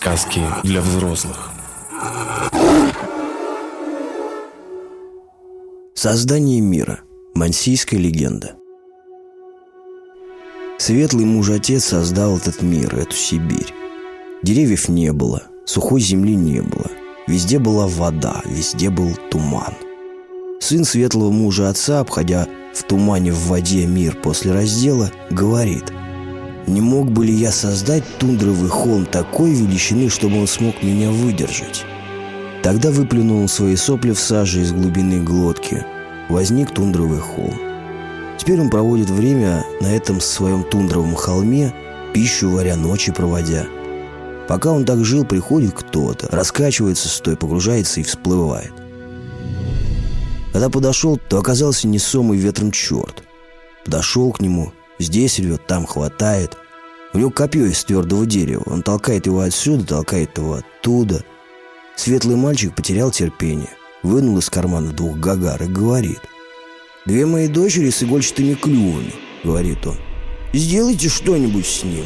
Сказки для взрослых. Создание мира. Мансийская легенда. Светлый муж-отец создал этот мир, эту Сибирь. Деревьев не было, сухой земли не было. Везде была вода, везде был туман. Сын светлого мужа отца, обходя в тумане в воде мир после раздела, говорит «Не мог бы ли я создать тундровый холм такой величины, чтобы он смог меня выдержать?» Тогда выплюнул свои сопли в саже из глубины глотки. Возник тундровый холм. Теперь он проводит время на этом своем тундровом холме, пищу варя ночи проводя. Пока он так жил, приходит кто-то, раскачивается стой, погружается и всплывает. Когда подошел, то оказался несомый ветром черт. Подошел к нему, здесь рвет, там хватает. У него копье из твердого дерева, он толкает его отсюда, толкает его оттуда. Светлый мальчик потерял терпение, вынул из кармана двух гагар и говорит – «Две мои дочери с игольчатыми клювами», — говорит он. «Сделайте что-нибудь с ним».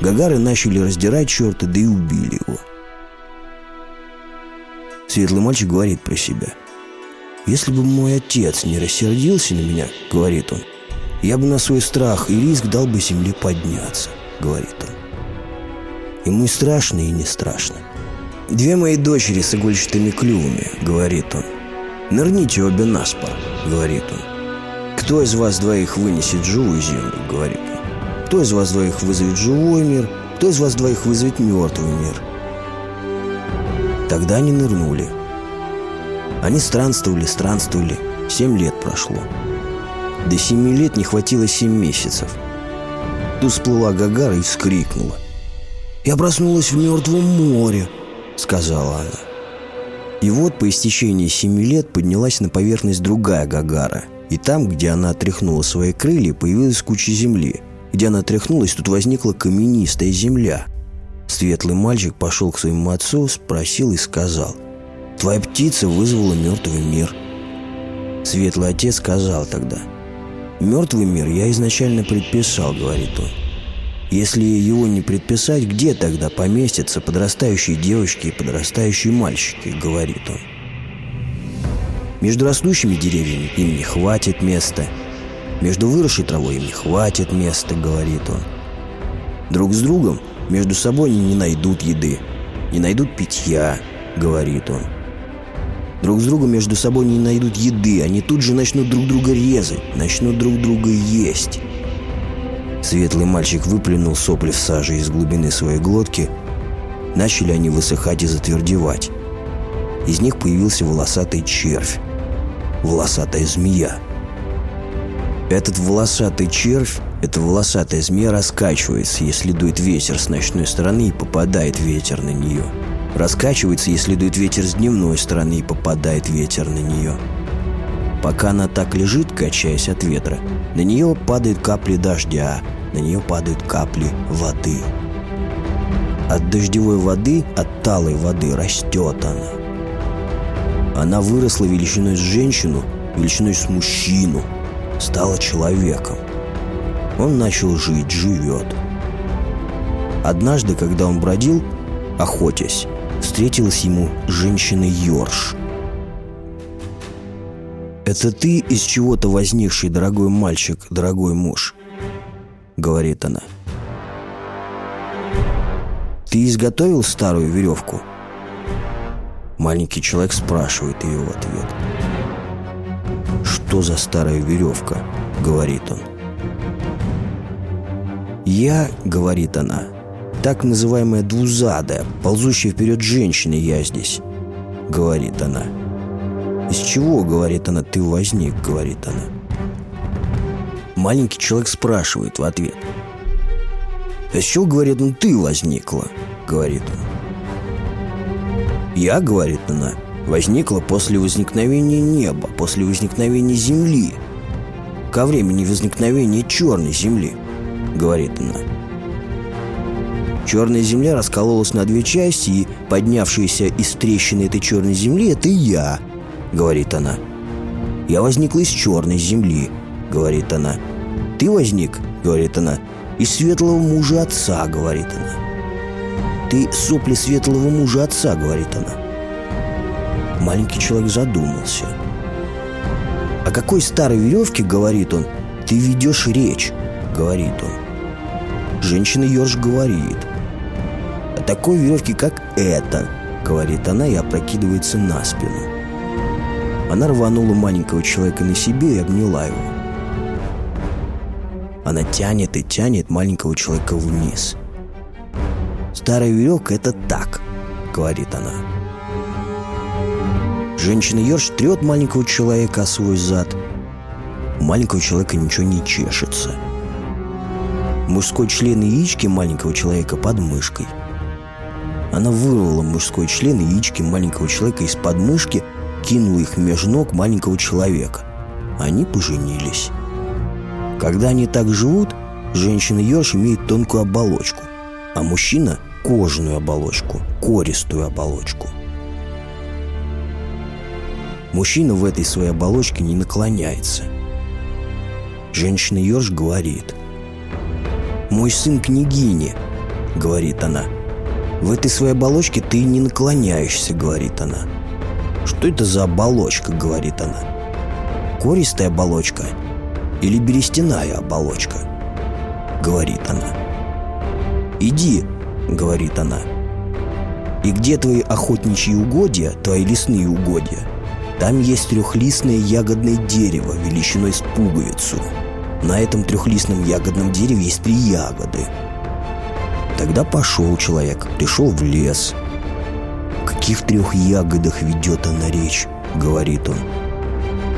Гагары начали раздирать черта, да и убили его. Светлый мальчик говорит про себя. «Если бы мой отец не рассердился на меня, — говорит он, — я бы на свой страх и риск дал бы земле подняться», — говорит он. Ему и страшно, и не страшно. «Две мои дочери с игольчатыми клювами», — говорит он. «Нырните обе на спор», — говорит он. «Кто из вас двоих вынесет живую землю?» — говорит он. «Кто из вас двоих вызовет живой мир? Кто из вас двоих вызовет мертвый мир?» Тогда они нырнули. Они странствовали, странствовали. Семь лет прошло. До семи лет не хватило семь месяцев. Тут всплыла Гагара и вскрикнула. «Я проснулась в мертвом море», — сказала она. И вот по истечении семи лет поднялась на поверхность другая Гагара — и там, где она отряхнула свои крылья, появилась куча земли. Где она отряхнулась, тут возникла каменистая земля. Светлый мальчик пошел к своему отцу, спросил и сказал, «Твоя птица вызвала мертвый мир». Светлый отец сказал тогда, «Мертвый мир я изначально предписал», — говорит он. «Если его не предписать, где тогда поместятся подрастающие девочки и подрастающие мальчики?» — говорит он. Между растущими деревьями им не хватит места. Между выросшей травой им не хватит места, говорит он. Друг с другом между собой они не найдут еды, не найдут питья, говорит он. Друг с другом между собой не найдут еды, они тут же начнут друг друга резать, начнут друг друга есть. Светлый мальчик выплюнул сопли в саже из глубины своей глотки. Начали они высыхать и затвердевать. Из них появился волосатый червь волосатая змея. Этот волосатый червь, эта волосатая змея раскачивается, если дует ветер с ночной стороны и попадает ветер на нее. Раскачивается, если дует ветер с дневной стороны и попадает ветер на нее. Пока она так лежит, качаясь от ветра, на нее падают капли дождя, на нее падают капли воды. От дождевой воды, от талой воды растет она. Она выросла величиной с женщину, величиной с мужчину, стала человеком. Он начал жить, живет. Однажды, когда он бродил, охотясь, встретилась ему женщина Йорш. «Это ты из чего-то возникший, дорогой мальчик, дорогой муж», — говорит она. «Ты изготовил старую веревку?» Маленький человек спрашивает ее в ответ. «Что за старая веревка?» — говорит он. «Я», — говорит она, — «так называемая двузадая, ползущая вперед женщина я здесь», — говорит она. «Из чего, — говорит она, — ты возник?» — говорит она. Маленький человек спрашивает в ответ. «А с чего, — говорит он, — ты возникла?» — говорит он. «Я, — говорит она, — возникла после возникновения неба, после возникновения Земли, ко времени возникновения черной Земли», — говорит она. Черная земля раскололась на две части, и поднявшаяся из трещины этой черной земли — это я, — говорит она. «Я возникла из черной земли», — говорит она. «Ты возник», — говорит она, — «из светлого мужа отца», — говорит она. Ты сопли светлого мужа отца, говорит она. Маленький человек задумался. О какой старой веревке, говорит он, ты ведешь речь, говорит он. Женщина Ёрш говорит. Такой веревке, как эта, говорит она и опрокидывается на спину. Она рванула маленького человека на себе и обняла его. Она тянет и тянет маленького человека вниз. «Старая веревка — это так», — говорит она. Женщина Йорш трет маленького человека о свой зад. У маленького человека ничего не чешется. Мужской член яички маленького человека под мышкой. Она вырвала мужской член яички маленького человека из под мышки, кинула их между ног маленького человека. Они поженились. Когда они так живут, женщина Йорш имеет тонкую оболочку, а мужчина – кожаную оболочку, користую оболочку. Мужчина в этой своей оболочке не наклоняется. Женщина Йорш говорит. «Мой сын княгини», — говорит она. «В этой своей оболочке ты не наклоняешься», — говорит она. «Что это за оболочка?» — говорит она. «Користая оболочка или берестяная оболочка?» — говорит она. «Иди», — говорит она. «И где твои охотничьи угодья, твои лесные угодья?» Там есть трехлистное ягодное дерево величиной с пуговицу. На этом трехлистном ягодном дереве есть три ягоды. Тогда пошел человек, пришел в лес. «В каких трех ягодах ведет она речь?» — говорит он.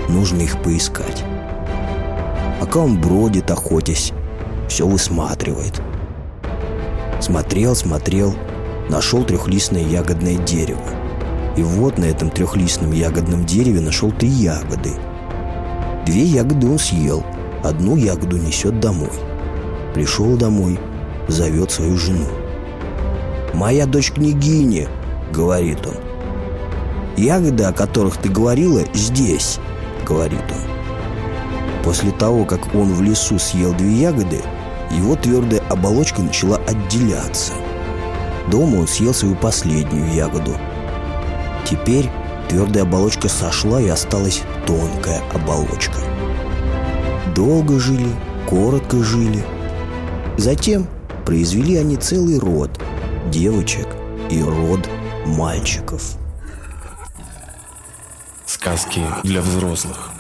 «Нужно их поискать». Пока он бродит, охотясь, все высматривает. Смотрел, смотрел, нашел трехлистное ягодное дерево. И вот на этом трехлистном ягодном дереве нашел три ягоды. Две ягоды он съел, одну ягоду несет домой. Пришел домой, зовет свою жену. «Моя дочь княгиня», — говорит он. «Ягоды, о которых ты говорила, здесь», — говорит он. После того, как он в лесу съел две ягоды, его твердая оболочка начала отделяться. Дома он съел свою последнюю ягоду — Теперь твердая оболочка сошла и осталась тонкая оболочка. Долго жили, коротко жили. Затем произвели они целый род девочек и род мальчиков. Сказки для взрослых.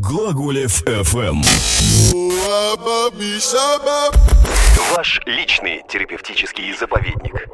Глаголев FM. Ваш личный терапевтический заповедник.